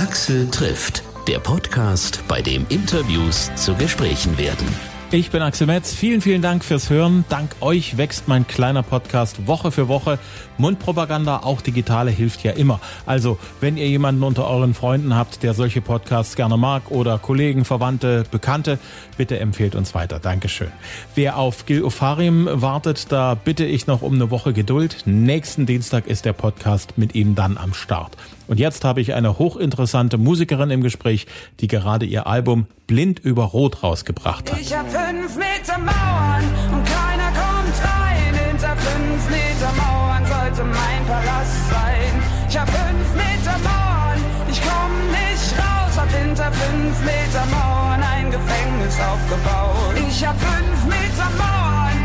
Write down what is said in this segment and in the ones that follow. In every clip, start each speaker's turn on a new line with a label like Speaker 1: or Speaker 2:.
Speaker 1: Axel trifft, der Podcast, bei dem Interviews zu Gesprächen werden.
Speaker 2: Ich bin Axel Metz. Vielen, vielen Dank fürs Hören. Dank euch wächst mein kleiner Podcast Woche für Woche. Mundpropaganda, auch digitale, hilft ja immer. Also, wenn ihr jemanden unter euren Freunden habt, der solche Podcasts gerne mag oder Kollegen, Verwandte, Bekannte, bitte empfehlt uns weiter. Dankeschön. Wer auf Gil Ofarim wartet, da bitte ich noch um eine Woche Geduld. Nächsten Dienstag ist der Podcast mit ihm dann am Start. Und jetzt habe ich eine hochinteressante Musikerin im Gespräch, die gerade ihr Album Blind über Rot rausgebracht hat.
Speaker 3: Ich hab fünf Meter Mauern und keiner kommt rein. Hinter fünf Meter Mauern sollte mein Palast sein. Ich hab fünf Meter Mauern, ich komm nicht raus. Hab hinter fünf Meter Mauern ein Gefängnis aufgebaut. Ich hab fünf Meter Mauern,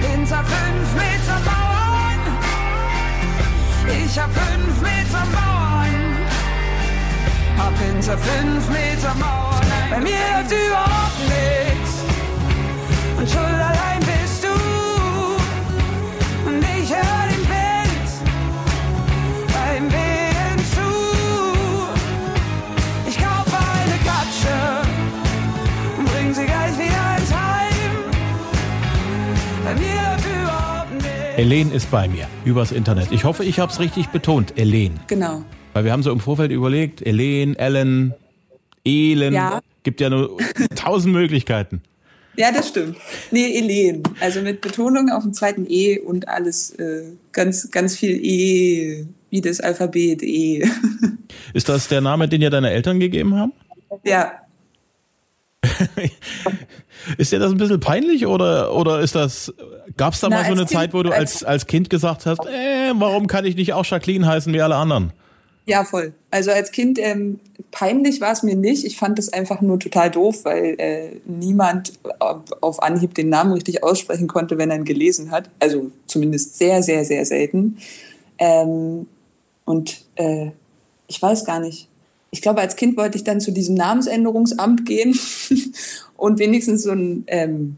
Speaker 3: hinter fünf Meter Mauern. Ich hab fünf Meter Mauern, hab hinter fünf Meter Mauern. Bei mir läuft überhaupt nichts und schuld allein
Speaker 2: Elen ist bei mir, übers Internet. Ich hoffe, ich habe es richtig betont, Elen.
Speaker 4: Genau.
Speaker 2: Weil wir haben so im Vorfeld überlegt, Elen, Ellen, Elen.
Speaker 4: Ja.
Speaker 2: Gibt ja nur tausend Möglichkeiten.
Speaker 4: Ja, das stimmt. Nee, Elen. Also mit Betonung auf dem zweiten E und alles äh, ganz, ganz viel E, wie das Alphabet E.
Speaker 2: Ist das der Name, den dir deine Eltern gegeben haben?
Speaker 4: ja.
Speaker 2: Ist dir das ein bisschen peinlich oder, oder ist das, gab es da
Speaker 4: Na,
Speaker 2: mal so eine
Speaker 4: Kind-
Speaker 2: Zeit, wo du als,
Speaker 4: als-
Speaker 2: Kind gesagt hast, äh, warum kann ich nicht auch Jacqueline heißen wie alle anderen?
Speaker 4: Ja, voll. Also als Kind ähm, peinlich war es mir nicht. Ich fand es einfach nur total doof, weil äh, niemand auf- auf Anhieb den Namen richtig aussprechen konnte, wenn er ihn gelesen hat. Also zumindest sehr, sehr, sehr selten. Ähm, und äh, ich weiß gar nicht. Ich glaube, als Kind wollte ich dann zu diesem Namensänderungsamt gehen und wenigstens so ein, ähm,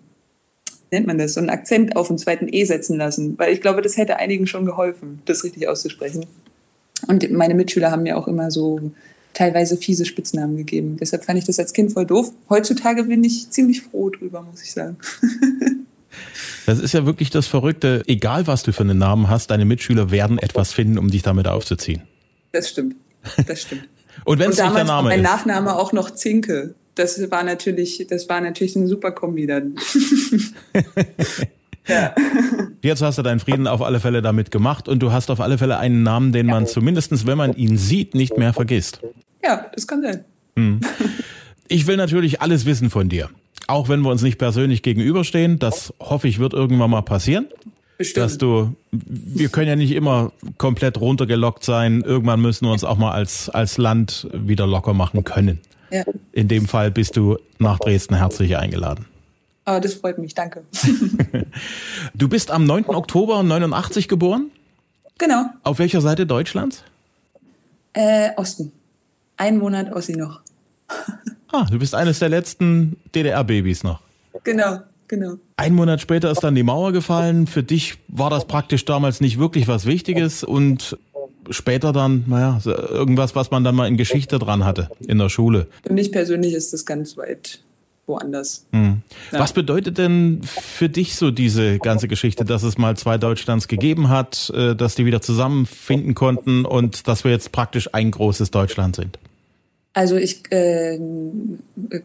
Speaker 4: nennt man das, so einen Akzent auf den zweiten E setzen lassen. Weil ich glaube, das hätte einigen schon geholfen, das richtig auszusprechen. Und meine Mitschüler haben mir auch immer so teilweise fiese Spitznamen gegeben. Deshalb fand ich das als Kind voll doof. Heutzutage bin ich ziemlich froh drüber, muss ich sagen.
Speaker 2: Das ist ja wirklich das Verrückte. Egal, was du für einen Namen hast, deine Mitschüler werden etwas finden, um dich damit aufzuziehen.
Speaker 4: Das stimmt. Das stimmt.
Speaker 2: Und wenn es nicht der Name
Speaker 4: mein
Speaker 2: ist.
Speaker 4: Nachname auch noch Zinke. Das war natürlich, das war natürlich eine super Kombi dann. ja.
Speaker 2: Jetzt hast du deinen Frieden auf alle Fälle damit gemacht und du hast auf alle Fälle einen Namen, den man zumindestens, wenn man ihn sieht, nicht mehr vergisst.
Speaker 4: ja, das kann sein.
Speaker 2: Ich will natürlich alles wissen von dir. Auch wenn wir uns nicht persönlich gegenüberstehen, das hoffe ich wird irgendwann mal passieren.
Speaker 4: Bestimmt.
Speaker 2: Dass du, wir können ja nicht immer komplett runtergelockt sein. Irgendwann müssen wir uns auch mal als, als Land wieder locker machen können.
Speaker 4: Ja.
Speaker 2: In dem Fall bist du nach Dresden herzlich eingeladen.
Speaker 4: Aber das freut mich, danke.
Speaker 2: Du bist am 9. Oktober 89 geboren.
Speaker 4: genau.
Speaker 2: Auf welcher Seite Deutschlands?
Speaker 4: Äh, Osten. Ein Monat Ossi noch.
Speaker 2: Ah, du bist eines der letzten DDR-Babys noch.
Speaker 4: Genau, genau.
Speaker 2: Ein Monat später ist dann die Mauer gefallen. Für dich war das praktisch damals nicht wirklich was Wichtiges und später dann, naja, irgendwas, was man dann mal in Geschichte dran hatte, in der Schule.
Speaker 4: Für mich persönlich ist das ganz weit woanders.
Speaker 2: Hm.
Speaker 4: Ja.
Speaker 2: Was bedeutet denn für dich so diese ganze Geschichte, dass es mal zwei Deutschlands gegeben hat, äh, dass die wieder zusammenfinden konnten und dass wir jetzt praktisch ein großes Deutschland sind?
Speaker 4: Also ich äh,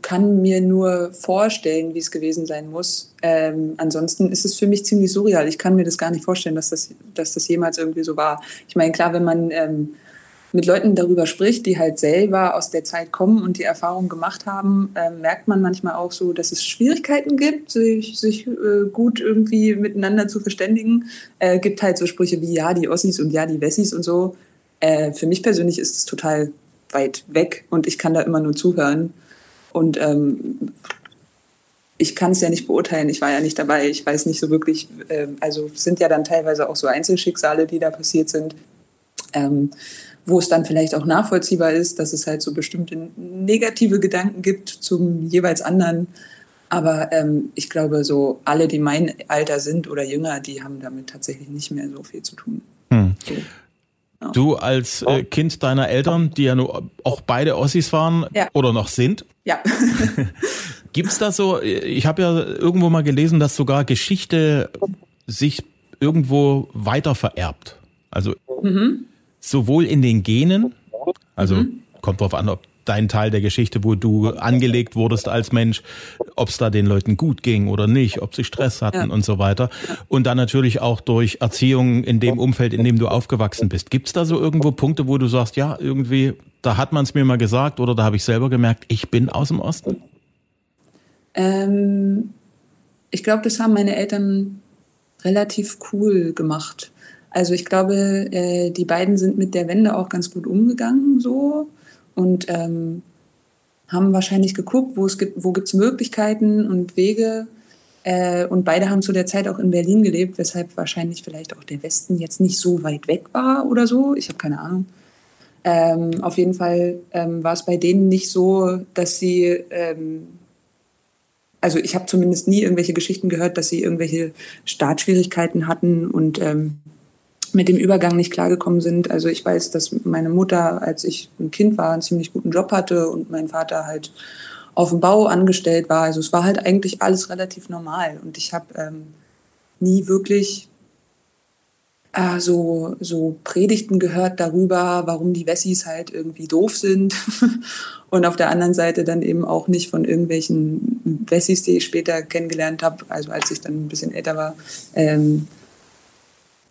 Speaker 4: kann mir nur vorstellen, wie es gewesen sein muss. Ähm, ansonsten ist es für mich ziemlich surreal. Ich kann mir das gar nicht vorstellen, dass das, dass das jemals irgendwie so war. Ich meine, klar, wenn man ähm, mit Leuten darüber spricht, die halt selber aus der Zeit kommen und die Erfahrung gemacht haben, ähm, merkt man manchmal auch so, dass es Schwierigkeiten gibt, sich, sich äh, gut irgendwie miteinander zu verständigen. Äh, gibt halt so Sprüche wie ja, die Ossis und ja, die Wessis und so. Äh, für mich persönlich ist es total weit weg und ich kann da immer nur zuhören. Und ähm, ich kann es ja nicht beurteilen, ich war ja nicht dabei, ich weiß nicht so wirklich, ähm, also es sind ja dann teilweise auch so Einzelschicksale, die da passiert sind, ähm, wo es dann vielleicht auch nachvollziehbar ist, dass es halt so bestimmte negative Gedanken gibt zum jeweils anderen. Aber ähm, ich glaube, so alle, die mein Alter sind oder jünger, die haben damit tatsächlich nicht mehr so viel zu tun.
Speaker 2: Hm.
Speaker 4: Ja.
Speaker 2: Du als äh, Kind deiner Eltern, die ja nur auch beide Ossis waren
Speaker 4: Ja.
Speaker 2: oder noch sind,
Speaker 4: Ja.
Speaker 2: Gibt's da so, ich habe ja irgendwo mal gelesen, dass sogar Geschichte sich irgendwo weiter vererbt. Also sowohl in den Genen, also kommt drauf an, ob dein Teil der Geschichte, wo du angelegt wurdest als Mensch, ob es da den Leuten gut ging oder nicht, ob sie Stress hatten
Speaker 4: Ja.
Speaker 2: und so weiter. Und dann natürlich auch durch Erziehung in dem Umfeld, in dem du aufgewachsen bist. Gibt's da so irgendwo Punkte, wo du sagst, ja, irgendwie, da hat man es mir mal gesagt oder da habe ich selber gemerkt, ich bin aus dem Osten?
Speaker 4: Ähm, ich glaube, das haben meine Eltern relativ cool gemacht. Also ich glaube, äh, die beiden sind mit der Wende auch ganz gut umgegangen so und ähm, haben wahrscheinlich geguckt, wo es gibt, wo gibt's Möglichkeiten und Wege. Äh, und beide haben zu der Zeit auch in Berlin gelebt, weshalb wahrscheinlich vielleicht auch der Westen jetzt nicht so weit weg war oder so. Ich habe keine Ahnung. Ähm, auf jeden Fall ähm, war es bei denen nicht so, dass sie ähm, also ich habe zumindest nie irgendwelche Geschichten gehört, dass sie irgendwelche Startschwierigkeiten hatten und ähm, mit dem Übergang nicht klargekommen sind. Also ich weiß, dass meine Mutter, als ich ein Kind war, einen ziemlich guten Job hatte und mein Vater halt auf dem Bau angestellt war. Also es war halt eigentlich alles relativ normal und ich habe ähm, nie wirklich äh, so, so Predigten gehört darüber, warum die Wessis halt irgendwie doof sind. Und auf der anderen Seite dann eben auch nicht von irgendwelchen Wessis, die ich später kennengelernt habe, also als ich dann ein bisschen älter war, ähm,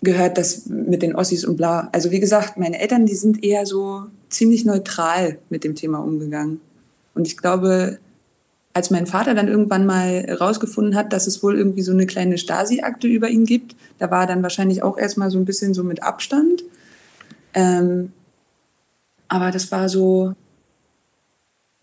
Speaker 4: gehört das mit den Ossis und bla. Also wie gesagt, meine Eltern, die sind eher so ziemlich neutral mit dem Thema umgegangen. Und ich glaube, als mein Vater dann irgendwann mal rausgefunden hat, dass es wohl irgendwie so eine kleine Stasi-Akte über ihn gibt, da war er dann wahrscheinlich auch erstmal so ein bisschen so mit Abstand. Ähm, aber das war so,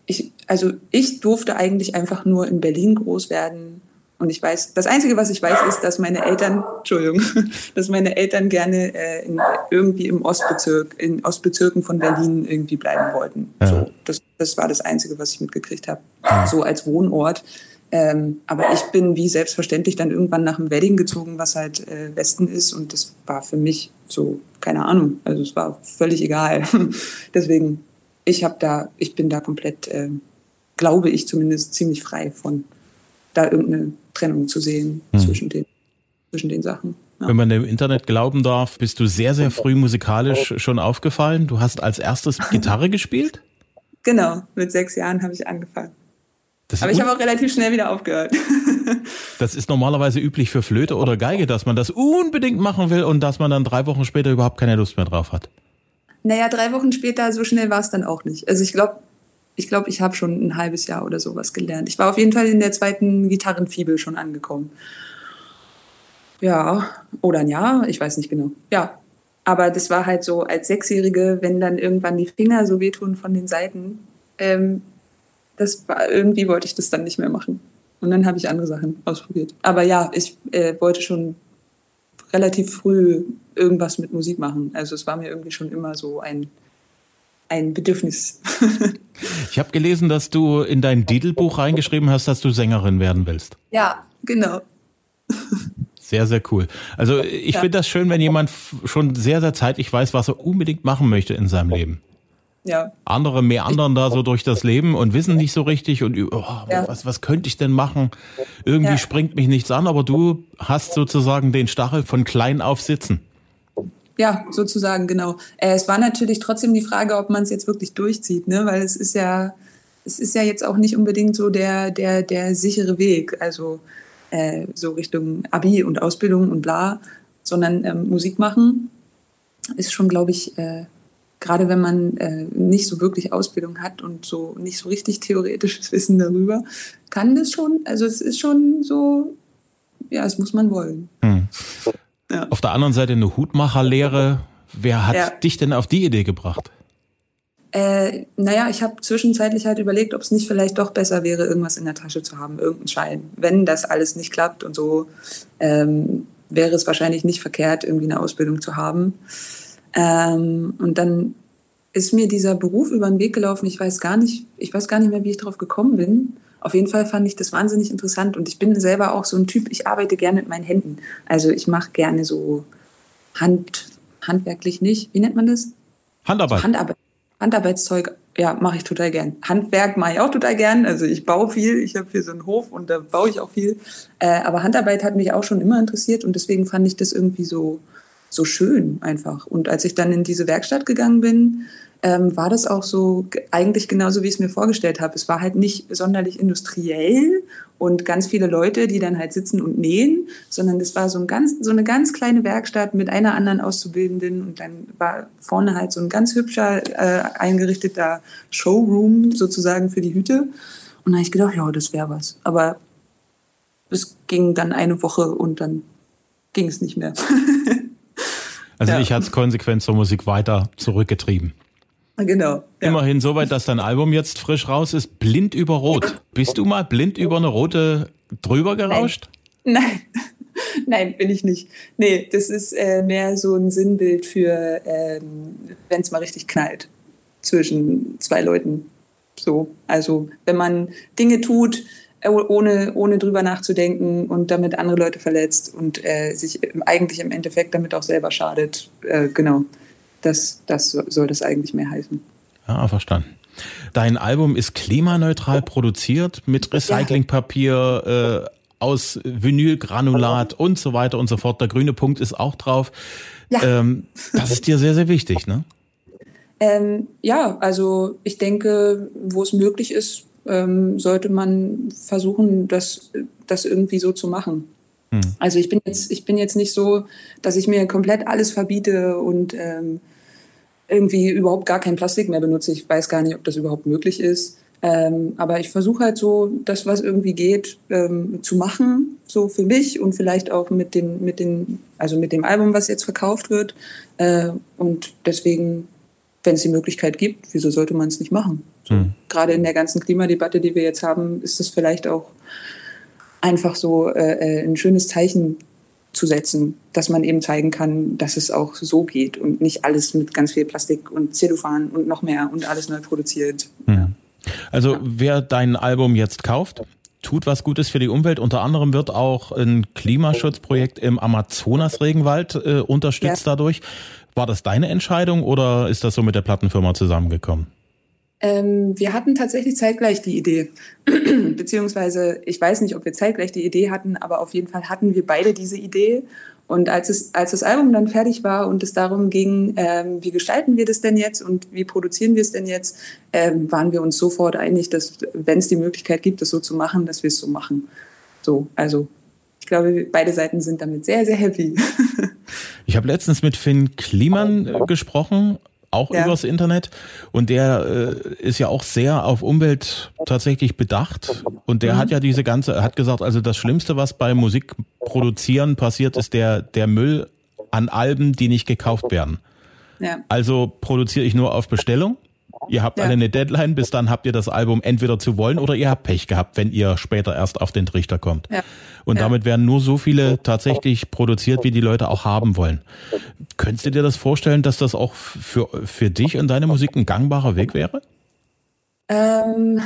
Speaker 4: ich, also ich durfte eigentlich einfach nur in Berlin groß werden. Und ich weiß, das Einzige, was ich weiß, ist, dass meine Eltern, Entschuldigung, dass meine Eltern gerne äh, in, irgendwie im Ostbezirk, in Ostbezirken von Berlin irgendwie bleiben wollten.
Speaker 2: Ja.
Speaker 4: So, das, das war das Einzige, was ich mitgekriegt habe, so als Wohnort. Ähm, aber ich bin wie selbstverständlich dann irgendwann nach dem Wedding gezogen, was halt äh, Westen ist. Und das war für mich so, keine Ahnung, also es war völlig egal. Deswegen, ich habe da, ich bin da komplett, äh, glaube ich zumindest, ziemlich frei von da irgendeine Trennung zu sehen zwischen, den, zwischen den Sachen. Ja.
Speaker 2: Wenn man dem Internet glauben darf, bist du sehr, sehr früh musikalisch schon aufgefallen. Du hast als erstes Gitarre gespielt?
Speaker 4: Genau, mit sechs Jahren habe ich angefangen.
Speaker 2: Das,
Speaker 4: Aber ich habe auch relativ schnell wieder aufgehört.
Speaker 2: das ist normalerweise üblich für Flöte oder Geige, dass man das unbedingt machen will und dass man dann drei Wochen später überhaupt keine Lust mehr drauf hat.
Speaker 4: Naja, drei Wochen später, so schnell war es dann auch nicht. Also ich glaube, ich glaube, ich habe schon ein halbes Jahr oder sowas gelernt. Ich war auf jeden Fall in der zweiten Gitarrenfibel schon angekommen. Ja, oder ein Jahr, ich weiß nicht genau. Ja, aber das war halt so als Sechsjährige, wenn dann irgendwann die Finger so wehtun von den Seiten, ähm, das war, irgendwie wollte ich das dann nicht mehr machen. Und dann habe ich andere Sachen ausprobiert. Aber ja, ich äh, wollte schon relativ früh irgendwas mit Musik machen. Also es war mir irgendwie schon immer so ein, ein Bedürfnis.
Speaker 2: Ich habe gelesen, dass du in dein Didelbuch reingeschrieben hast, dass du Sängerin werden willst.
Speaker 4: ja, genau.
Speaker 2: Sehr, sehr cool. Also ich
Speaker 4: Ja.
Speaker 2: finde das schön, wenn jemand schon sehr, sehr zeitig weiß, was er unbedingt machen möchte in seinem Leben.
Speaker 4: Ja,
Speaker 2: Andere meandern da so durch das Leben und wissen nicht so richtig und oh,
Speaker 4: Ja.
Speaker 2: was, was könnte ich denn machen? Irgendwie
Speaker 4: Ja.
Speaker 2: springt mich nichts an, aber du hast sozusagen den Stachel von klein auf sitzen.
Speaker 4: Ja, sozusagen, genau. Äh, es war natürlich trotzdem die Frage, ob man es jetzt wirklich durchzieht, ne? Weil es ist ja, es ist ja jetzt auch nicht unbedingt so der, der, der sichere Weg, also äh, so Richtung Abi und Ausbildung und bla, sondern ähm, Musik machen ist schon, glaube ich, äh, gerade wenn man äh, nicht so wirklich Ausbildung hat und so nicht so richtig theoretisches Wissen darüber, kann das schon, also es ist schon so, ja, es muss man wollen.
Speaker 2: Hm.
Speaker 4: Ja.
Speaker 2: Auf der anderen Seite eine Hutmacherlehre. Wer hat
Speaker 4: Ja.
Speaker 2: dich denn auf die Idee gebracht?
Speaker 4: Äh, naja, ich habe zwischenzeitlich halt überlegt, ob es nicht vielleicht doch besser wäre, irgendwas in der Tasche zu haben, irgendeinen Schein. Wenn das alles nicht klappt und so, ähm, wäre es wahrscheinlich nicht verkehrt, irgendwie eine Ausbildung zu haben. Ähm, und dann ist mir dieser Beruf über den Weg gelaufen. Ich weiß gar nicht, ich weiß gar nicht mehr, wie ich drauf gekommen bin. Auf jeden Fall fand ich das wahnsinnig interessant und ich bin selber auch so ein Typ, ich arbeite gerne mit meinen Händen. Also ich mache gerne so Hand, handwerklich nicht. Wie nennt man das?
Speaker 2: Handarbeit.
Speaker 4: Handarbeit. Handarbeitszeug, ja, mache ich total gern. Handwerk mache ich auch total gern. Also ich baue viel. Ich habe hier so einen Hof und da baue ich auch viel. Äh, aber Handarbeit hat mich auch schon immer interessiert und deswegen fand ich das irgendwie so, so schön einfach. Und als ich dann in diese Werkstatt gegangen bin, ähm, war das auch so eigentlich genauso, wie ich es mir vorgestellt habe. Es war halt nicht sonderlich industriell und ganz viele Leute, die dann halt sitzen und nähen, sondern es war so, ein ganz, so eine ganz kleine Werkstatt mit einer anderen Auszubildenden und dann war vorne halt so ein ganz hübscher äh, eingerichteter Showroom sozusagen für die Hüte. Und da habe ich gedacht, ja, das wäre was. Aber es ging dann eine Woche und dann ging es nicht mehr.
Speaker 2: also ja. ich hatte es konsequent zur Musik weiter zurückgetrieben.
Speaker 4: Genau.
Speaker 2: Ja. Immerhin soweit, dass dein Album jetzt frisch raus ist. Blind über Rot. Bist du mal blind über eine rote drüber gerauscht?
Speaker 4: Nein. Nein. Nein, bin ich nicht. Nee, das ist äh, mehr so ein Sinnbild für, ähm, wenn es mal richtig knallt zwischen zwei Leuten. So, also wenn man Dinge tut, äh, ohne, ohne drüber nachzudenken und damit andere Leute verletzt und äh, sich eigentlich im Endeffekt damit auch selber schadet. Äh, genau. Das, das soll das eigentlich mehr heißen.
Speaker 2: Ja, verstanden. Dein Album ist klimaneutral produziert mit Recyclingpapier, äh, aus Vinylgranulat und so weiter und so fort. Der grüne Punkt ist auch drauf. Ja. Ähm, das ist dir sehr, sehr wichtig, ne?
Speaker 4: Ähm, ja, also ich denke, wo es möglich ist, ähm, sollte man versuchen, das, das irgendwie so zu machen. Hm. Also ich bin jetzt, ich bin jetzt nicht so, dass ich mir komplett alles verbiete und ähm, irgendwie überhaupt gar kein Plastik mehr benutze. Ich weiß gar nicht, ob das überhaupt möglich ist. Ähm, aber ich versuche halt so, das, was irgendwie geht, ähm, zu machen, so für mich und vielleicht auch mit den, mit den, also mit dem Album, was jetzt verkauft wird. Äh, und deswegen, wenn es die Möglichkeit gibt, wieso sollte man es nicht machen? Mhm. Gerade in der ganzen Klimadebatte, die wir jetzt haben, ist das vielleicht auch einfach so äh, äh ein schönes Zeichen zu setzen, dass man eben zeigen kann, dass es auch so geht und nicht alles mit ganz viel Plastik und Zellophan und noch mehr und alles neu produziert.
Speaker 2: Ja. Also ja. wer dein Album jetzt kauft, tut was Gutes für die Umwelt. Unter anderem wird auch ein Klimaschutzprojekt im Amazonas-Regenwald äh, unterstützt ja. dadurch. War das deine Entscheidung oder ist das so mit der Plattenfirma zusammengekommen?
Speaker 4: Ähm, wir hatten tatsächlich zeitgleich die Idee. Beziehungsweise, ich weiß nicht, ob wir zeitgleich die Idee hatten, aber auf jeden Fall hatten wir beide diese Idee. Und als, es, als das Album dann fertig war und es darum ging, ähm, wie gestalten wir das denn jetzt und wie produzieren wir es denn jetzt, ähm, waren wir uns sofort einig, dass wenn es die Möglichkeit gibt, das so zu machen, dass wir es so machen. So, also ich glaube, beide Seiten sind damit sehr, sehr happy.
Speaker 2: ich habe letztens mit Finn Kliman äh, gesprochen auch ja. übers Internet. Und der äh, ist ja auch sehr auf Umwelt tatsächlich bedacht. Und der mhm. hat ja diese ganze, hat gesagt, also das Schlimmste, was bei Musik produzieren passiert, ist der, der Müll an Alben, die nicht gekauft werden. Ja. Also produziere ich nur auf Bestellung Ihr habt ja. alle eine Deadline, bis dann habt ihr das Album entweder zu wollen oder ihr habt Pech gehabt, wenn ihr später erst auf den Trichter kommt. Ja. Und ja. damit werden nur so viele tatsächlich produziert, wie die Leute auch haben wollen. Könntest du dir das vorstellen, dass das auch für, für dich und deine Musik ein gangbarer Weg wäre?
Speaker 4: Ähm,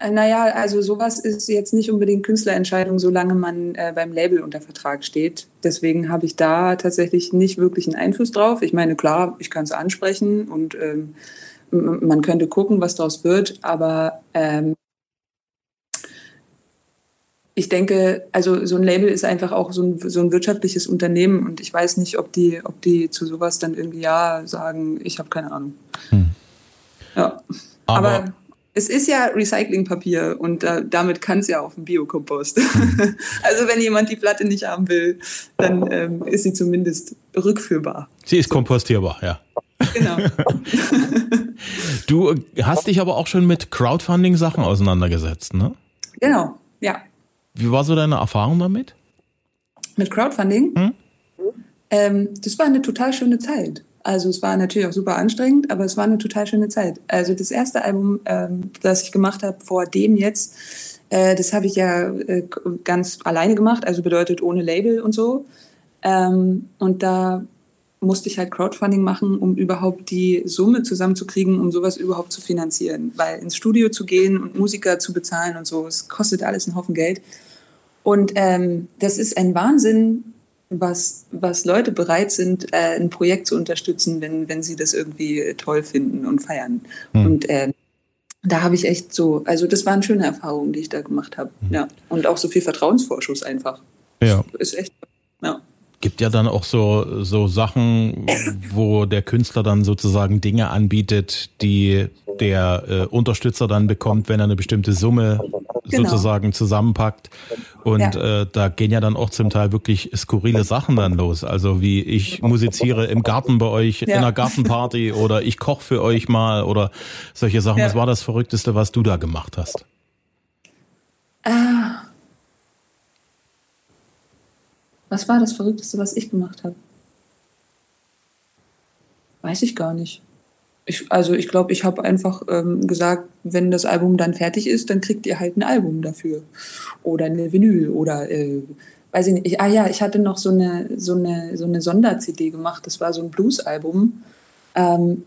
Speaker 4: naja, also sowas ist jetzt nicht unbedingt Künstlerentscheidung, solange man äh, beim Label unter Vertrag steht. Deswegen habe ich da tatsächlich nicht wirklich einen Einfluss drauf. Ich meine, klar, ich kann es ansprechen und ähm, man könnte gucken, was daraus wird, aber ähm, ich denke, also so ein Label ist einfach auch so ein, so ein wirtschaftliches Unternehmen und ich weiß nicht, ob die, ob die zu sowas dann irgendwie ja sagen, ich habe keine Ahnung. Hm. Ja. Aber, Aber, es ist ja Recyclingpapier und äh, damit kann es ja auf dem Biokompost. Hm. also wenn jemand die Platte nicht haben will, dann ähm, ist sie zumindest rückführbar.
Speaker 2: Sie ist kompostierbar, ja. Genau. du hast dich aber auch schon mit Crowdfunding-Sachen auseinandergesetzt, ne?
Speaker 4: Genau.
Speaker 2: Wie war so deine Erfahrung damit?
Speaker 4: Mit Crowdfunding? Hm? Ähm, das war eine total schöne Zeit. Also es war natürlich auch super anstrengend, aber es war eine total schöne Zeit. Also das erste Album, ähm, das ich gemacht habe vor dem jetzt, äh, das habe ich ja äh, ganz alleine gemacht, also bedeutet ohne Label und so. Ähm, und da musste ich halt Crowdfunding machen, um überhaupt die Summe zusammenzukriegen, um sowas überhaupt zu finanzieren. Weil ins Studio zu gehen und Musiker zu bezahlen und so, es kostet alles einen Haufen Geld. Und ähm, das ist ein Wahnsinn, was, was Leute bereit sind, äh, ein Projekt zu unterstützen, wenn, wenn sie das irgendwie toll finden und feiern.
Speaker 2: Hm.
Speaker 4: Und äh, da habe ich echt so, also das waren schöne Erfahrungen, die ich da gemacht habe. Ja. Und auch so viel Vertrauensvorschuss einfach.
Speaker 2: Ja.
Speaker 4: Ist echt, ja.
Speaker 2: Gibt ja dann auch so, so Sachen, wo der Künstler dann sozusagen Dinge anbietet, die der äh, Unterstützer dann bekommt, wenn er eine bestimmte Summe
Speaker 4: Genau.
Speaker 2: sozusagen zusammenpackt. Und
Speaker 4: Ja.
Speaker 2: äh, da gehen ja dann auch zum Teil wirklich skurrile Sachen dann los. Also wie ich musiziere im Garten bei euch in
Speaker 4: Ja.
Speaker 2: einer Gartenparty oder ich koche für euch mal oder solche Sachen.
Speaker 4: Ja.
Speaker 2: Was war das Verrückteste, was du da gemacht hast?
Speaker 4: Ah. Was war das Verrückteste, was ich gemacht habe? Weiß ich gar nicht. Ich, also ich glaube, ich habe einfach ähm, gesagt, wenn das Album dann fertig ist, dann kriegt ihr halt ein Album dafür. Oder eine Vinyl oder äh, weiß ich nicht. Ich, ah ja, ich hatte noch so eine, so eine, so eine Sonder-CD gemacht. Das war so ein Blues-Album ähm,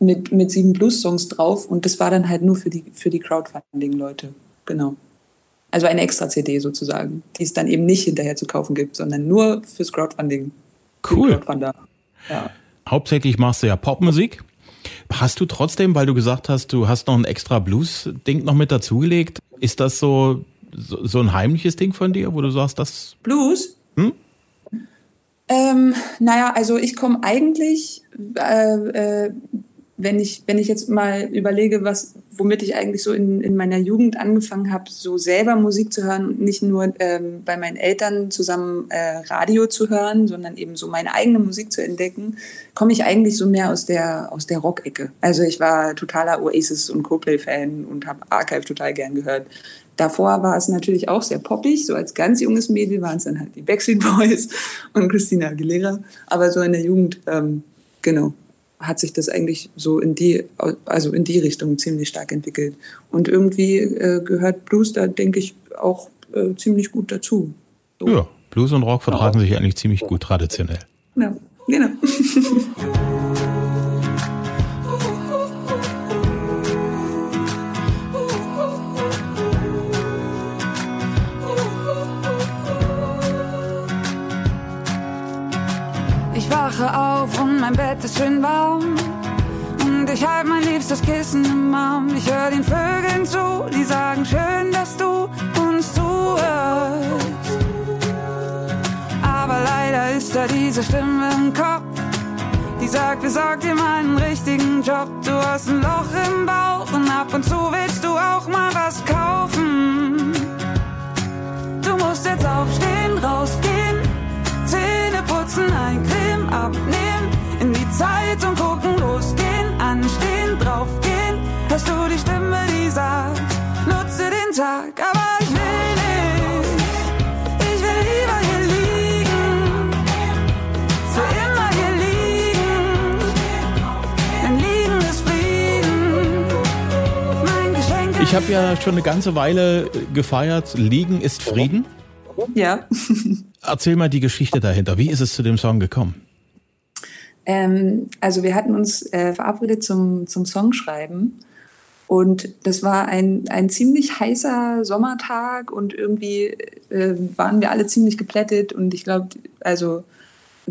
Speaker 4: mit, mit sieben Blues-Songs drauf und das war dann halt nur für die, für die Crowdfunding-Leute. Genau. Also eine extra CD sozusagen, die es dann eben nicht hinterher zu kaufen gibt, sondern nur fürs Crowdfunding.
Speaker 2: Cool.
Speaker 4: Ja.
Speaker 2: Hauptsächlich machst du ja Popmusik. Hast du trotzdem, weil du gesagt hast, du hast noch ein extra Blues-Ding noch mit dazugelegt, ist das so, so, so ein heimliches Ding von dir, wo du sagst, das
Speaker 4: Blues?
Speaker 2: Hm?
Speaker 4: Ähm, naja, also ich komme eigentlich, äh, äh, wenn ich, wenn ich jetzt mal überlege, was, womit ich eigentlich so in, in meiner Jugend angefangen habe, so selber Musik zu hören und nicht nur ähm, bei meinen Eltern zusammen äh, Radio zu hören, sondern eben so meine eigene Musik zu entdecken, komme ich eigentlich so mehr aus der, aus der Rock-Ecke. Also ich war totaler Oasis und Coldplay-Fan und habe Archive total gern gehört. Davor war es natürlich auch sehr poppig. So als ganz junges Mädel waren es dann halt die Backstreet Boys und Christina Aguilera. Aber so in der Jugend, ähm, genau, hat sich das eigentlich so in die, also in die Richtung ziemlich stark entwickelt. Und irgendwie äh, gehört Blues da, denke ich, auch äh, ziemlich gut dazu. So.
Speaker 2: ja, Blues und Rock vertragen sich eigentlich ziemlich gut traditionell.
Speaker 4: Ja, genau.
Speaker 3: mein Bett ist schön warm. Und ich halte mein liebstes Kissen im Arm. Ich höre den Vögeln zu, die sagen schön, dass du uns zuhörst. Aber leider ist da diese Stimme im Kopf, die sagt, besorg dir mal einen richtigen Job. Du hast ein Loch im Bauch und ab und zu willst du auch mal was kaufen. Du musst jetzt aufstehen, rausgehen, Zähne putzen, eincremen, abnehmen, in die Zeitung gucken, losgehen, anstehen, draufgehen. Hörst du die Stimme, die sagt, nutze den Tag, aber ich will nicht. Ich will lieber hier liegen, für immer hier liegen, denn liegen ist Frieden. Mein Geschenk
Speaker 2: Ich habe ja schon eine ganze Weile äh, gefeiert, Liegen ist Frieden.
Speaker 4: Ja.
Speaker 2: Erzähl mal die Geschichte dahinter. Wie ist es zu dem Song gekommen?
Speaker 4: Ähm, also wir hatten uns äh, verabredet zum, zum Songschreiben und das war ein, ein ziemlich heißer Sommertag und irgendwie äh, waren wir alle ziemlich geplättet und ich glaube, also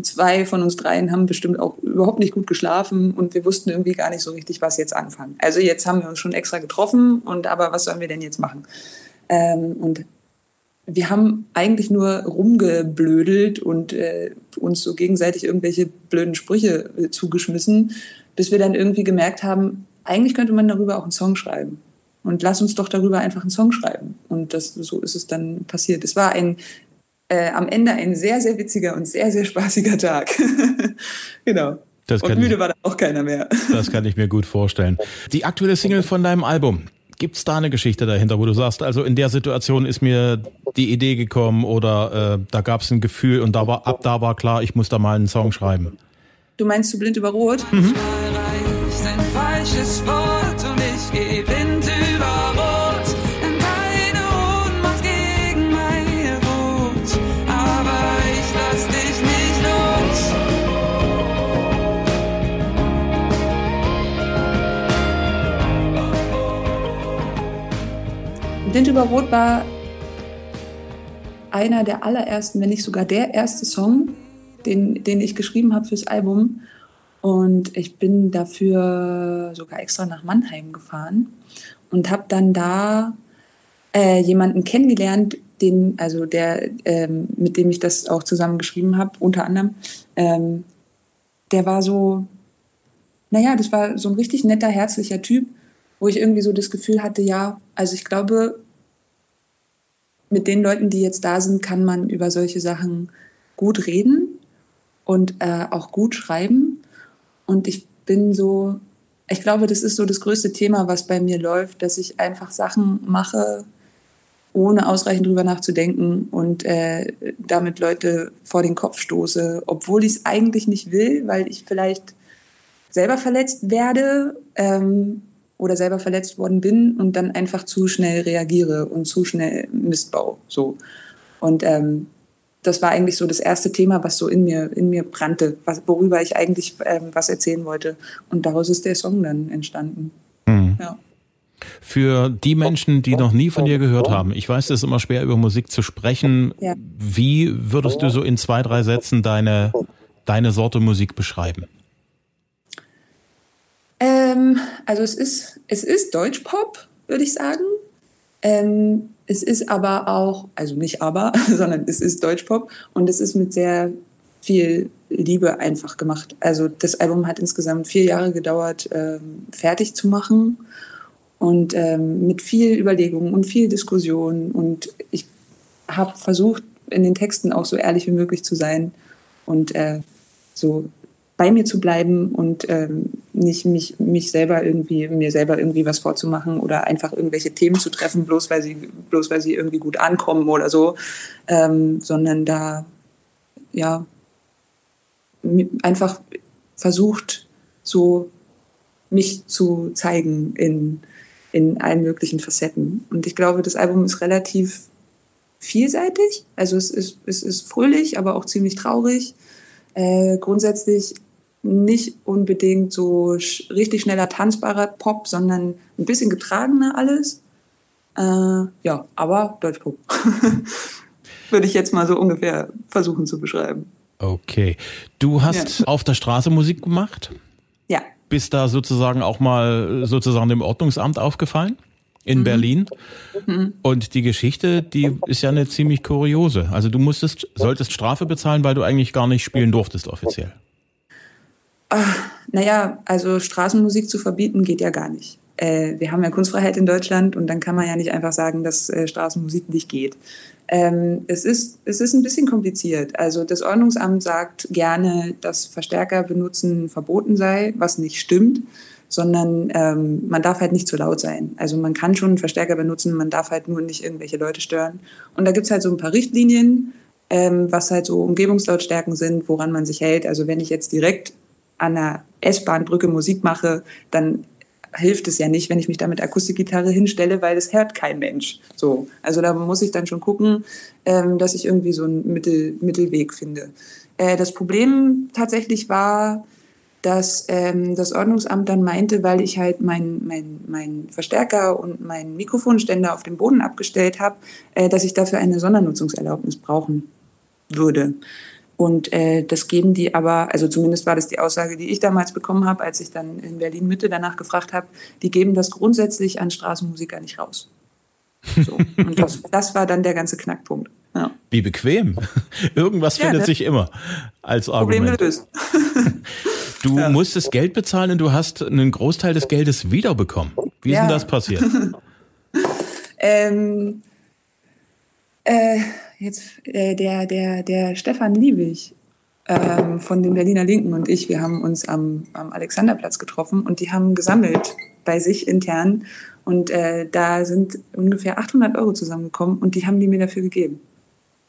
Speaker 4: zwei von uns dreien haben bestimmt auch überhaupt nicht gut geschlafen und wir wussten irgendwie gar nicht so richtig, was jetzt anfangen. Also jetzt haben wir uns schon extra getroffen und aber was sollen wir denn jetzt machen? Ähm, und wir haben eigentlich nur rumgeblödelt und äh, uns so gegenseitig irgendwelche blöden Sprüche äh, zugeschmissen, bis wir dann irgendwie gemerkt haben, eigentlich könnte man darüber auch einen Song schreiben. Und lass uns doch darüber einfach einen Song schreiben. Und das, so ist es dann passiert. Es war ein, äh, am Ende ein sehr, sehr witziger und sehr, sehr spaßiger Tag. genau.
Speaker 2: Das
Speaker 4: und müde
Speaker 2: ich,
Speaker 4: war dann auch keiner mehr.
Speaker 2: das kann ich mir gut vorstellen. Die aktuelle Single von deinem Album. Gibt's da eine Geschichte dahinter, wo du sagst, also in der Situation ist mir die Idee gekommen oder äh, da gab's ein Gefühl und da war, ab da war klar, ich muss da mal einen Song schreiben.
Speaker 4: Du meinst zu blind über Rot?
Speaker 3: erreicht ein falsches Wort Über Rot
Speaker 4: war einer der allerersten, wenn nicht sogar der erste Song, den, den ich geschrieben habe fürs Album. Und ich bin dafür sogar extra nach Mannheim gefahren und habe dann da äh, jemanden kennengelernt, den, also der, ähm, mit dem ich das auch zusammen geschrieben habe, unter anderem. Ähm, der war so, naja, das war so ein richtig netter, herzlicher Typ, wo ich irgendwie so das Gefühl hatte, ja, also ich glaube, mit den Leuten, die jetzt da sind, kann man über solche Sachen gut reden und äh, auch gut schreiben. Und ich bin so, ich glaube, das ist so das größte Thema, was bei mir läuft, dass ich einfach Sachen mache, ohne ausreichend drüber nachzudenken und äh, damit Leute vor den Kopf stoße, obwohl ich es eigentlich nicht will, weil ich vielleicht selber verletzt werde ähm, oder selber verletzt worden bin und dann einfach zu schnell reagiere und zu schnell Mistbau. So. Und ähm, das war eigentlich so das erste Thema, was so in mir, in mir brannte, was, worüber ich eigentlich ähm, was erzählen wollte. Und daraus ist der Song dann entstanden. Mhm. Ja.
Speaker 2: Für die Menschen, die noch nie von dir gehört haben, ich weiß, es ist immer schwer, über Musik zu sprechen. Ja. Wie würdest du so in zwei, drei Sätzen deine, deine Sorte Musik beschreiben?
Speaker 4: Ähm, also es ist, es ist Deutschpop, würde ich sagen. Ähm, es ist aber auch, also nicht aber, sondern es ist Deutschpop und es ist mit sehr viel Liebe einfach gemacht. Also das Album hat insgesamt vier Jahre gedauert, ähm, fertig zu machen und ähm, mit viel Überlegung und viel Diskussion. Und ich habe versucht, in den Texten auch so ehrlich wie möglich zu sein und äh, so bei mir zu bleiben und ähm, nicht mich, mich selber irgendwie, mir selber irgendwie was vorzumachen oder einfach irgendwelche Themen zu treffen, bloß weil sie, bloß weil sie irgendwie gut ankommen oder so, ähm, sondern da ja einfach versucht, so mich zu zeigen in, in allen möglichen Facetten. Und ich glaube, das Album ist relativ vielseitig. Also es ist, es ist fröhlich, aber auch ziemlich traurig. Äh, grundsätzlich nicht unbedingt so sch richtig schneller tanzbarer Pop, sondern ein bisschen getragener alles. Äh, ja, aber Deutschpop. Würde ich jetzt mal so ungefähr versuchen zu beschreiben.
Speaker 2: Okay. Du hast ja. auf der Straße Musik gemacht?
Speaker 4: Ja.
Speaker 2: Bist da sozusagen auch mal sozusagen dem Ordnungsamt aufgefallen? in mhm. Berlin. Mhm. Und die Geschichte, die ist ja eine ziemlich kuriose. Also du musstest, solltest Strafe bezahlen, weil du eigentlich gar nicht spielen durftest offiziell.
Speaker 4: Ach, naja, also Straßenmusik zu verbieten geht ja gar nicht. Äh, wir haben ja Kunstfreiheit in Deutschland und dann kann man ja nicht einfach sagen, dass äh, Straßenmusik nicht geht. Ähm, es, ist, es ist ein bisschen kompliziert. Also das Ordnungsamt sagt gerne, dass Verstärker benutzen verboten sei, was nicht stimmt, sondern ähm, man darf halt nicht zu laut sein. Also man kann schon einen Verstärker benutzen, man darf halt nur nicht irgendwelche Leute stören. Und da gibt's halt so ein paar Richtlinien, ähm, was halt so Umgebungslautstärken sind, woran man sich hält. Also wenn ich jetzt direkt an einer S-Bahn-Brücke Musik mache, dann hilft es ja nicht, wenn ich mich da mit Akustikgitarre hinstelle, weil das hört kein Mensch. So, also da muss ich dann schon gucken, ähm, dass ich irgendwie so einen Mittel, Mittelweg finde. Äh, das Problem tatsächlich war, dass ähm, das Ordnungsamt dann meinte, weil ich halt meinen mein, mein Verstärker und meinen Mikrofonständer auf dem Boden abgestellt habe, äh, dass ich dafür eine Sondernutzungserlaubnis brauchen würde. Und äh, das geben die aber, also zumindest war das die Aussage, die ich damals bekommen habe, als ich dann in Berlin Mitte danach gefragt habe, die geben das grundsätzlich an Straßenmusiker nicht raus. So. Und das, das war dann der ganze Knackpunkt. Ja.
Speaker 2: Wie bequem. Irgendwas ja, findet ne? sich immer als Argument. Problem gelöst. Du ja. musstest Geld bezahlen und du hast einen Großteil des Geldes wiederbekommen. Wie ist denn das passiert?
Speaker 4: ähm, äh, jetzt äh, der, der, der Stefan Liebig ähm, von den Berliner Linken und ich, wir haben uns am, am Alexanderplatz getroffen und die haben gesammelt bei sich intern und äh, da sind ungefähr 800 Euro zusammengekommen und die haben die mir dafür gegeben.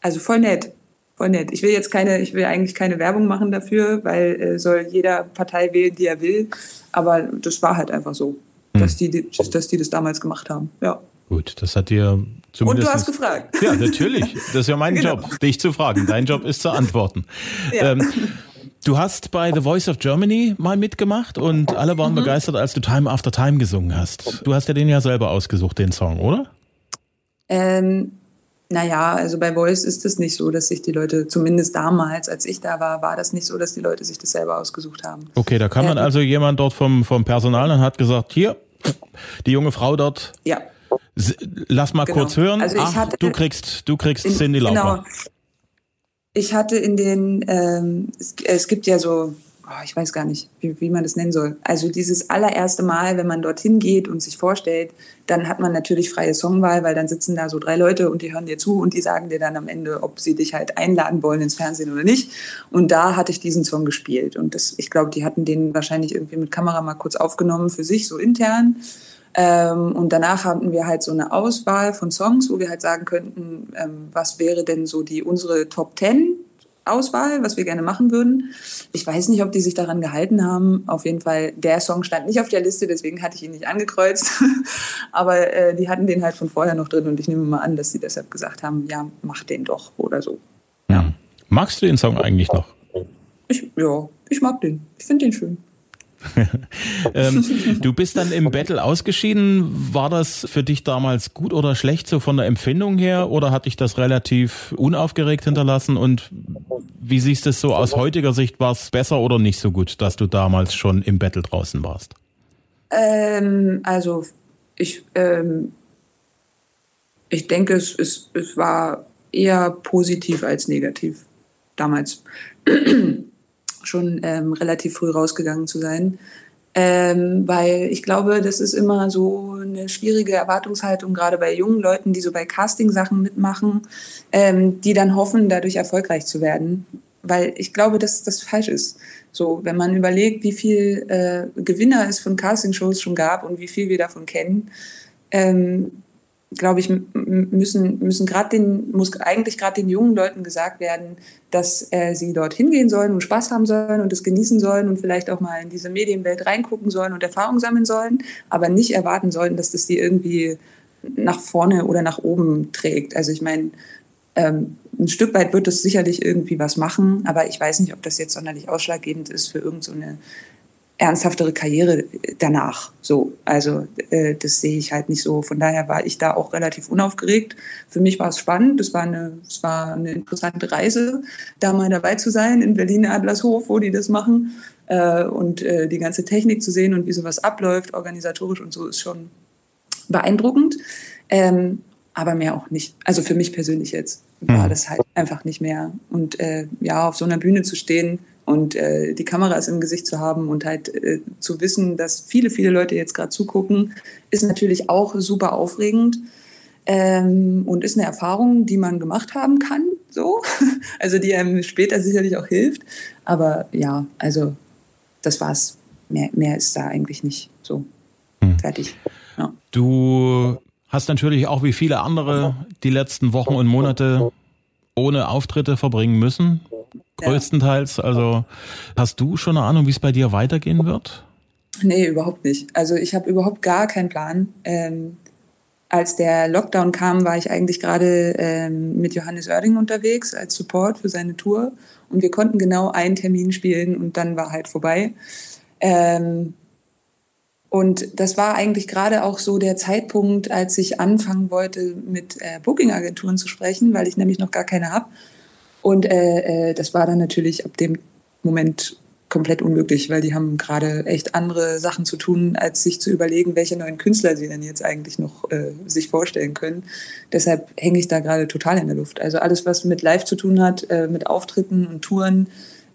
Speaker 4: Also voll nett, voll nett. Ich will jetzt keine, ich will eigentlich keine Werbung machen dafür, weil äh, soll jeder Partei wählen, die er will. Aber das war halt einfach so, hm. dass die, dass die das damals gemacht haben. Ja.
Speaker 2: Gut, das hat dir
Speaker 4: Zumindest, Und du hast gefragt.
Speaker 2: Ja, natürlich. Das ist ja mein genau. Job, dich zu fragen. Dein Job ist zu antworten. Ja. Ähm, du hast bei The Voice of Germany mal mitgemacht und alle waren mhm. begeistert, als du Time After Time gesungen hast. Du hast ja den ja selber ausgesucht, den Song, oder?
Speaker 4: Ähm, Naja, also bei Voice ist es nicht so, dass sich die Leute, zumindest damals, als ich da war, war das nicht so, dass die Leute sich das selber ausgesucht haben.
Speaker 2: Okay, da kam dann
Speaker 4: Ähm,
Speaker 2: also jemand dort vom, vom Personal und hat gesagt, hier, die junge Frau dort,
Speaker 4: Ja.
Speaker 2: Lass mal
Speaker 4: Genau.
Speaker 2: kurz hören.
Speaker 4: Also ich
Speaker 2: Ach,
Speaker 4: hatte-
Speaker 2: du kriegst, du kriegst
Speaker 4: In-
Speaker 2: Cindy Lauper.
Speaker 4: Genau. Ich hatte in den, ähm, es, es gibt ja so, oh, ich weiß gar nicht, wie, wie man das nennen soll. Also dieses allererste Mal, wenn man dorthin geht und sich vorstellt, dann hat man natürlich freie Songwahl, weil dann sitzen da so drei Leute und die hören dir zu und die sagen dir dann am Ende, ob sie dich halt einladen wollen ins Fernsehen oder nicht. Und da hatte ich diesen Song gespielt. Und das, ich glaube, die hatten den wahrscheinlich irgendwie mit Kamera mal kurz aufgenommen für sich, so intern. Ähm, und danach hatten wir halt so eine Auswahl von Songs, wo wir halt sagen könnten, ähm, was wäre denn so die unsere Top Ten Auswahl, was wir gerne machen würden. Ich weiß nicht, ob die sich daran gehalten haben. Auf jeden Fall, der Song stand nicht auf der Liste, deswegen hatte ich ihn nicht angekreuzt. Aber äh, die hatten den halt von vorher noch drin und ich nehme mal an, dass sie deshalb gesagt haben, ja, mach den doch oder so.
Speaker 2: Hm. Magst du den Song eigentlich noch?
Speaker 4: Ich, ja, ich mag den. Ich finde den schön.
Speaker 2: ähm, du bist dann im Battle ausgeschieden. War das für dich damals gut oder schlecht, so von der Empfindung her? Oder hat dich das relativ unaufgeregt hinterlassen? Und wie siehst du es so aus heutiger Sicht? War es besser oder nicht so gut, dass du damals schon im Battle draußen warst?
Speaker 4: Ähm, also ich, ähm, ich denke, es, es, es war eher positiv als negativ damals. Schon ähm, relativ früh rausgegangen zu sein. Ähm, weil ich glaube, das ist immer so eine schwierige Erwartungshaltung, gerade bei jungen Leuten, die so bei Casting-Sachen mitmachen, ähm, die dann hoffen, dadurch erfolgreich zu werden. Weil ich glaube, dass das falsch ist. So, wenn man überlegt, wie viel äh, Gewinner es von Castingshows schon gab und wie viel wir davon kennen, ähm, glaube ich, müssen, müssen gerade den, muss eigentlich gerade den jungen Leuten gesagt werden, dass äh, sie dort hingehen sollen und Spaß haben sollen und es genießen sollen und vielleicht auch mal in diese Medienwelt reingucken sollen und Erfahrung sammeln sollen, aber nicht erwarten sollten, dass das die irgendwie nach vorne oder nach oben trägt. Also ich meine, ähm, ein Stück weit wird es sicherlich irgendwie was machen, aber ich weiß nicht, ob das jetzt sonderlich ausschlaggebend ist für irgendeine so ernsthaftere Karriere danach. So, also äh, das sehe ich halt nicht so. Von daher war ich da auch relativ unaufgeregt. Für mich war es spannend. Es war eine, es war eine interessante Reise, da mal dabei zu sein in Berlin Adlershof, wo die das machen äh, und äh, die ganze Technik zu sehen und wie sowas abläuft, organisatorisch und so ist schon beeindruckend. Ähm, aber mehr auch nicht. Also für mich persönlich jetzt war
Speaker 2: Mhm.
Speaker 4: das halt einfach nicht mehr. Und äh, ja, auf so einer Bühne zu stehen und äh, die Kameras im Gesicht zu haben und halt äh, zu wissen, dass viele, viele Leute jetzt gerade zugucken, ist natürlich auch super aufregend. Ähm, und ist eine Erfahrung, die man gemacht haben kann, so. Also die einem später sicherlich auch hilft. Aber ja, also das war's. Mehr, mehr ist da eigentlich nicht so. Fertig. Ja.
Speaker 2: Du hast natürlich auch wie viele andere die letzten Wochen und Monate ohne Auftritte verbringen müssen. Größtenteils. Also hast du schon eine Ahnung, wie es bei dir weitergehen wird?
Speaker 4: Nee, überhaupt nicht. Also ich habe überhaupt gar keinen Plan. Ähm, als der Lockdown kam, war ich eigentlich gerade ähm, mit Johannes Oerding unterwegs als Support für seine Tour. Und wir konnten genau einen Termin spielen und dann war halt vorbei. Ähm, und das war eigentlich gerade auch so der Zeitpunkt, als ich anfangen wollte, mit äh, Booking-Agenturen zu sprechen, weil ich nämlich noch gar keine habe. Und äh, äh, das war dann natürlich ab dem Moment komplett unmöglich, weil die haben gerade echt andere Sachen zu tun, als sich zu überlegen, welche neuen Künstler sie denn jetzt eigentlich noch äh, sich vorstellen können. Deshalb hänge ich da gerade total in der Luft. Also alles, was mit Live zu tun hat, äh, mit Auftritten und Touren,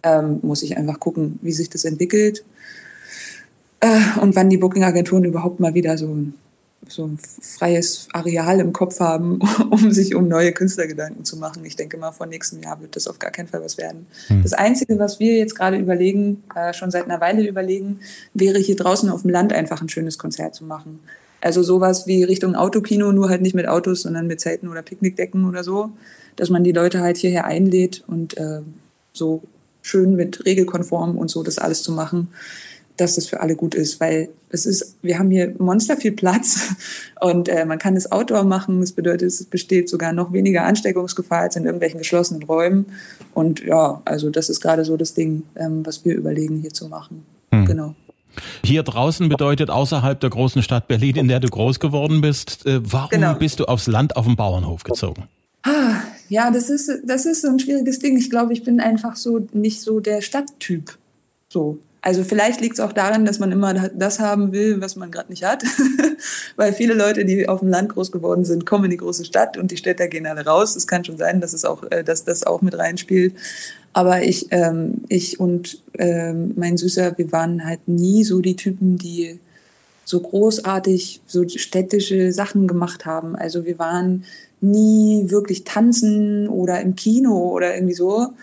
Speaker 4: ähm, muss ich einfach gucken, wie sich das entwickelt äh, und wann die Booking-Agenturen überhaupt mal wieder so so ein freies Areal im Kopf haben, um sich um neue Künstlergedanken zu machen. Ich denke mal, vor nächstem Jahr wird das auf gar keinen Fall was werden.
Speaker 2: Hm.
Speaker 4: Das Einzige, was wir jetzt gerade überlegen, äh, schon seit einer Weile überlegen, wäre hier draußen auf dem Land einfach ein schönes Konzert zu machen. Also sowas wie Richtung Autokino, nur halt nicht mit Autos, sondern mit Zelten oder Picknickdecken oder so, dass man die Leute halt hierher einlädt und äh, so schön mit regelkonform und so das alles zu machen, dass das für alle gut ist, weil es ist, wir haben hier monster viel Platz und äh, man kann es Outdoor machen. Das bedeutet, es besteht sogar noch weniger Ansteckungsgefahr als in irgendwelchen geschlossenen Räumen. Und ja, also das ist gerade so das Ding, ähm, was wir überlegen hier zu machen.
Speaker 2: Hm.
Speaker 4: Genau.
Speaker 2: Hier draußen bedeutet außerhalb der großen Stadt Berlin, in der du groß geworden bist. Äh, warum
Speaker 4: Genau.
Speaker 2: bist du aufs Land auf den Bauernhof gezogen?
Speaker 4: Ah, ja, das ist, das ist so ein schwieriges Ding. Ich glaube, ich bin einfach so nicht so der Stadttyp. So. Also vielleicht liegt es auch daran, dass man immer das haben will, was man gerade nicht hat. Weil viele Leute, die auf dem Land groß geworden sind, kommen in die große Stadt und die Städter gehen alle raus. Es kann schon sein, dass, es auch, äh, dass das auch mit reinspielt. Aber ich, ähm, ich und ähm, mein Süßer, wir waren halt nie so die Typen, die so großartig so städtische Sachen gemacht haben. Also wir waren nie wirklich tanzen oder im Kino oder irgendwie so,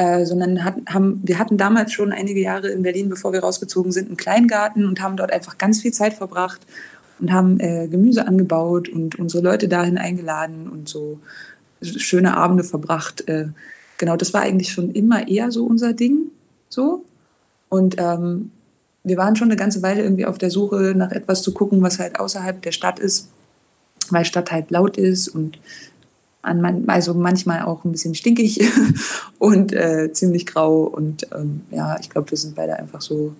Speaker 4: äh, sondern hat, haben, wir hatten damals schon einige Jahre in Berlin, bevor wir rausgezogen sind, einen Kleingarten und haben dort einfach ganz viel Zeit verbracht und haben äh, Gemüse angebaut und unsere Leute dahin eingeladen und so schöne Abende verbracht. Äh, genau, das war eigentlich schon immer eher so unser Ding, so. Und ähm, wir waren schon eine ganze Weile irgendwie auf der Suche nach etwas zu gucken, was halt außerhalb der Stadt ist, weil Stadt halt laut ist und an man, also manchmal auch ein bisschen stinkig und äh, ziemlich grau. Und ähm, ja, ich glaube, wir sind beide einfach so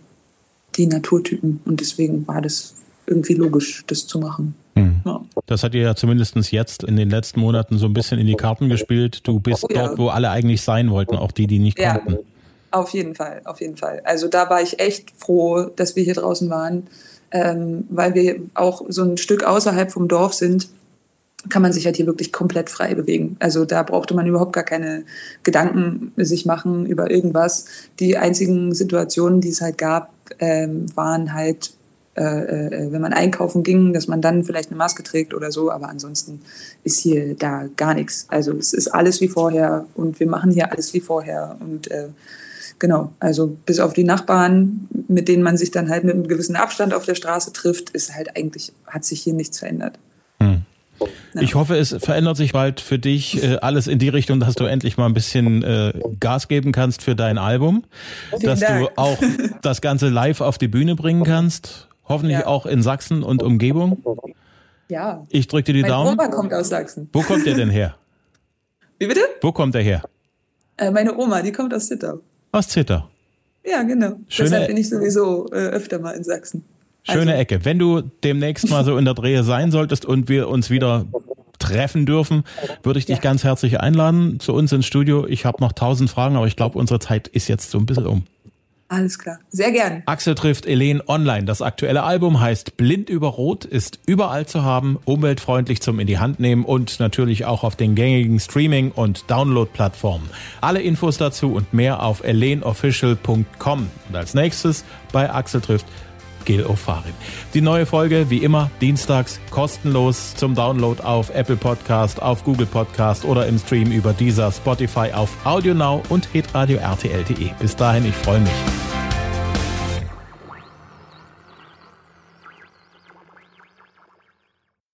Speaker 4: die Naturtypen und deswegen war das irgendwie logisch, das zu machen.
Speaker 2: Hm. Ja. Das hat dir ja zumindest jetzt in den letzten Monaten so ein bisschen in die Karten gespielt. Du bist oh, ja. dort, wo alle eigentlich sein wollten, auch die, die nicht ja. konnten.
Speaker 4: Auf jeden Fall, auf jeden Fall. Also da war ich echt froh, dass wir hier draußen waren, ähm, weil wir auch so ein Stück außerhalb vom Dorf sind kann man sich halt hier wirklich komplett frei bewegen. Also da brauchte man überhaupt gar keine Gedanken sich machen über irgendwas. Die einzigen Situationen, die es halt gab, ähm, waren halt, äh, äh, wenn man einkaufen ging, dass man dann vielleicht eine Maske trägt oder so. Aber ansonsten ist hier da gar nichts. Also es ist alles wie vorher und wir machen hier alles wie vorher und äh, Genau, also bis auf die Nachbarn, mit denen man sich dann halt mit einem gewissen Abstand auf der Straße trifft, ist halt eigentlich, hat sich hier nichts verändert.
Speaker 2: Ja. Ich hoffe, es verändert sich bald für dich äh, alles in die Richtung, dass du endlich mal ein bisschen äh, Gas geben kannst für dein Album, Vielen dass Dank. du auch das Ganze live auf die Bühne bringen kannst, hoffentlich ja. auch in Sachsen und Umgebung.
Speaker 4: Ja.
Speaker 2: Ich drücke dir die
Speaker 4: mein
Speaker 2: Daumen.
Speaker 4: Oma kommt aus Sachsen.
Speaker 2: Wo kommt der denn her?
Speaker 4: Wie bitte?
Speaker 2: Wo kommt er her?
Speaker 4: Äh, meine Oma, die kommt aus Zittau.
Speaker 2: Aus Zittau.
Speaker 4: Ja, genau. Schöne, Deshalb bin ich sowieso äh, öfter mal in Sachsen.
Speaker 2: Schöne also. Ecke. Wenn du demnächst mal so in der Drehe sein solltest und wir uns wieder treffen dürfen, würde ich dich ja. ganz herzlich einladen zu uns ins Studio. Ich habe noch tausend Fragen, aber ich glaube, unsere Zeit ist jetzt so ein bisschen um.
Speaker 4: Alles klar, sehr gern.
Speaker 2: Axel trifft Elen online. Das aktuelle Album heißt Blind über Rot, ist überall zu haben, umweltfreundlich zum in die Hand nehmen und natürlich auch auf den gängigen Streaming- und Download-Plattformen. Alle Infos dazu und mehr auf elenofficial.com. Und als nächstes bei Axel trifft Gil Ofarim. Die neue Folge, wie immer, dienstags kostenlos zum Download auf Apple Podcast, auf Google Podcast oder im Stream über dieser Spotify auf AudioNow und hitradio RTL.de. Bis dahin, ich freue mich.